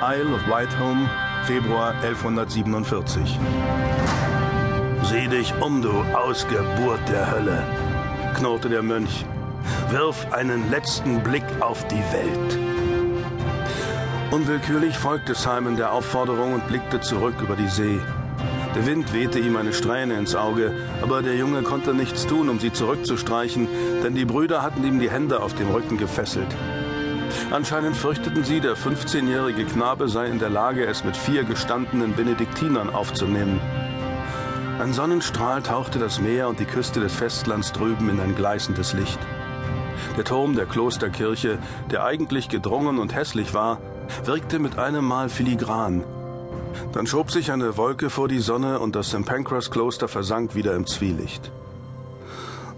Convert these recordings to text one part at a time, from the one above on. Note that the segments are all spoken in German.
Isle of Whitehome, Februar 1147. Sieh dich um, du Ausgeburt der Hölle, knurrte der Mönch. Wirf einen letzten Blick auf die Welt. Unwillkürlich folgte Simon der Aufforderung und blickte zurück über die See. Der Wind wehte ihm eine Strähne ins Auge, aber der Junge konnte nichts tun, um sie zurückzustreichen, denn die Brüder hatten ihm die Hände auf dem Rücken gefesselt. Anscheinend fürchteten sie, der 15-jährige Knabe sei in der Lage, es mit vier gestandenen Benediktinern aufzunehmen. Ein Sonnenstrahl tauchte das Meer und die Küste des Festlands drüben in ein gleißendes Licht. Der Turm der Klosterkirche, der eigentlich gedrungen und hässlich war, wirkte mit einem Mal filigran. Dann schob sich eine Wolke vor die Sonne und das St. Pancras Kloster versank wieder im Zwielicht.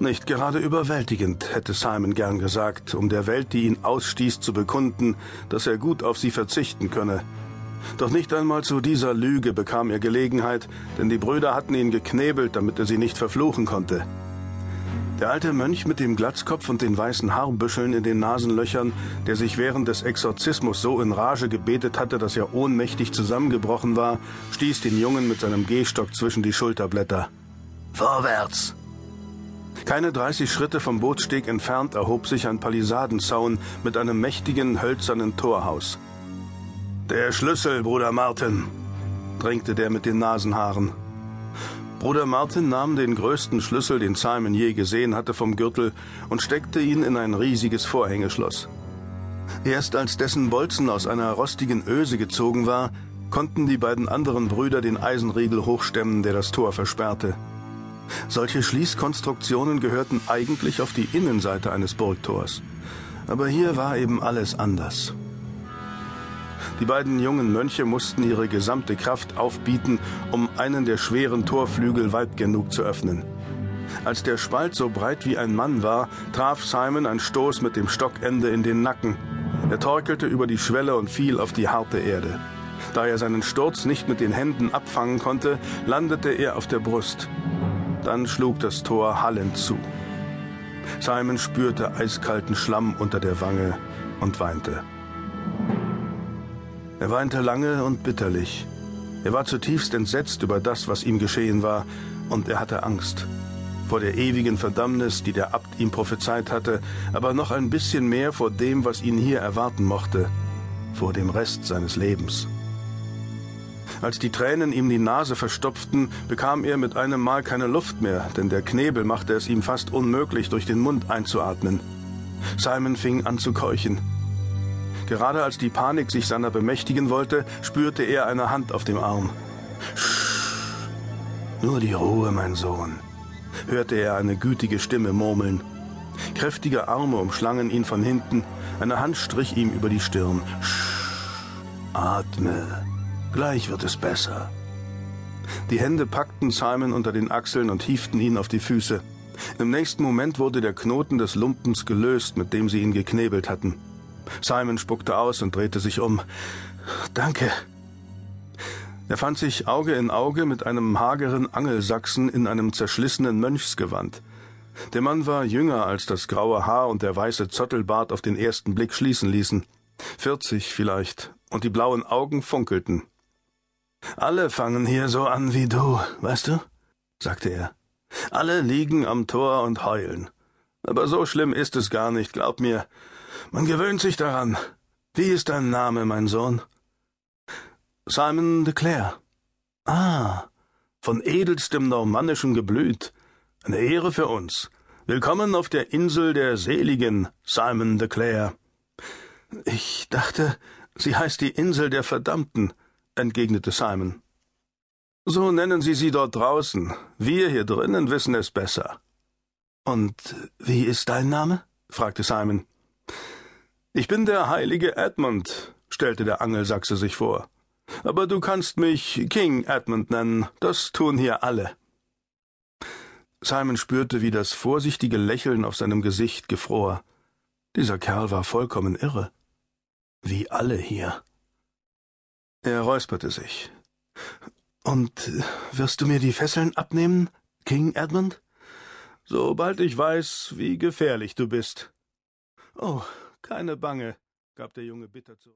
Nicht gerade überwältigend, hätte Simon gern gesagt, um der Welt, die ihn ausstieß, zu bekunden, dass er gut auf sie verzichten könne. Doch nicht einmal zu dieser Lüge bekam er Gelegenheit, denn die Brüder hatten ihn geknebelt, damit er sie nicht verfluchen konnte. Der alte Mönch mit dem Glatzkopf und den weißen Haarbüscheln in den Nasenlöchern, der sich während des Exorzismus so in Rage gebetet hatte, dass er ohnmächtig zusammengebrochen war, stieß den Jungen mit seinem Gehstock zwischen die Schulterblätter. Vorwärts! Keine 30 Schritte vom Bootssteg entfernt erhob sich ein Palisadenzaun mit einem mächtigen hölzernen Torhaus. Der Schlüssel, Bruder Martin, drängte der mit den Nasenhaaren. Bruder Martin nahm den größten Schlüssel, den Simon je gesehen hatte, vom Gürtel und steckte ihn in ein riesiges Vorhängeschloss. Erst als dessen Bolzen aus einer rostigen Öse gezogen war, konnten die beiden anderen Brüder den Eisenriegel hochstemmen, der das Tor versperrte. Solche Schließkonstruktionen gehörten eigentlich auf die Innenseite eines Burgtors. Aber hier war eben alles anders. Die beiden jungen Mönche mussten ihre gesamte Kraft aufbieten, um einen der schweren Torflügel weit genug zu öffnen. Als der Spalt so breit wie ein Mann war, traf Simon ein Stoß mit dem Stockende in den Nacken. Er torkelte über die Schwelle und fiel auf die harte Erde. Da er seinen Sturz nicht mit den Händen abfangen konnte, landete er auf der Brust. Dann schlug das Tor hallend zu. Simon spürte eiskalten Schlamm unter der Wange und weinte. Er weinte lange und bitterlich. Er war zutiefst entsetzt über das, was ihm geschehen war, und er hatte Angst. Vor der ewigen Verdammnis, die der Abt ihm prophezeit hatte, aber noch ein bisschen mehr vor dem, was ihn hier erwarten mochte, vor dem Rest seines Lebens. Als die Tränen ihm die Nase verstopften, bekam er mit einem Mal keine Luft mehr, denn der Knebel machte es ihm fast unmöglich, durch den Mund einzuatmen. Simon fing an zu keuchen. Gerade als die Panik sich seiner bemächtigen wollte, spürte er eine Hand auf dem Arm. Nur die Ruhe, mein Sohn, hörte er eine gütige Stimme murmeln. Kräftige Arme umschlangen ihn von hinten, eine Hand strich ihm über die Stirn. Sch Atme, gleich wird es besser. Die Hände packten Simon unter den Achseln und hieften ihn auf die Füße. Im nächsten Moment wurde der Knoten des Lumpens gelöst, mit dem sie ihn geknebelt hatten. Simon spuckte aus und drehte sich um. Danke. Er fand sich Auge in Auge mit einem hageren Angelsachsen in einem zerschlissenen Mönchsgewand. Der Mann war jünger, als das graue Haar und der weiße Zottelbart auf den ersten Blick schließen ließen. Vierzig vielleicht, und die blauen Augen funkelten. Alle fangen hier so an wie du, weißt du? sagte er. Alle liegen am Tor und heulen. Aber so schlimm ist es gar nicht, glaub mir. Man gewöhnt sich daran. Wie ist dein Name, mein Sohn? Simon de Clare. Ah, von edelstem normannischem Geblüt. Eine Ehre für uns. Willkommen auf der Insel der Seligen, Simon de Clare. Ich dachte, sie heißt die Insel der Verdammten, entgegnete Simon. So nennen sie sie dort draußen. Wir hier drinnen wissen es besser. Und wie ist dein Name? fragte Simon. Ich bin der heilige Edmund, stellte der Angelsachse sich vor. Aber du kannst mich King Edmund nennen, das tun hier alle. Simon spürte, wie das vorsichtige Lächeln auf seinem Gesicht gefror. Dieser Kerl war vollkommen irre. Wie alle hier. Er räusperte sich. Und wirst du mir die Fesseln abnehmen, King Edmund? Sobald ich weiß, wie gefährlich du bist. Oh, keine Bange, gab der Junge bitter zu.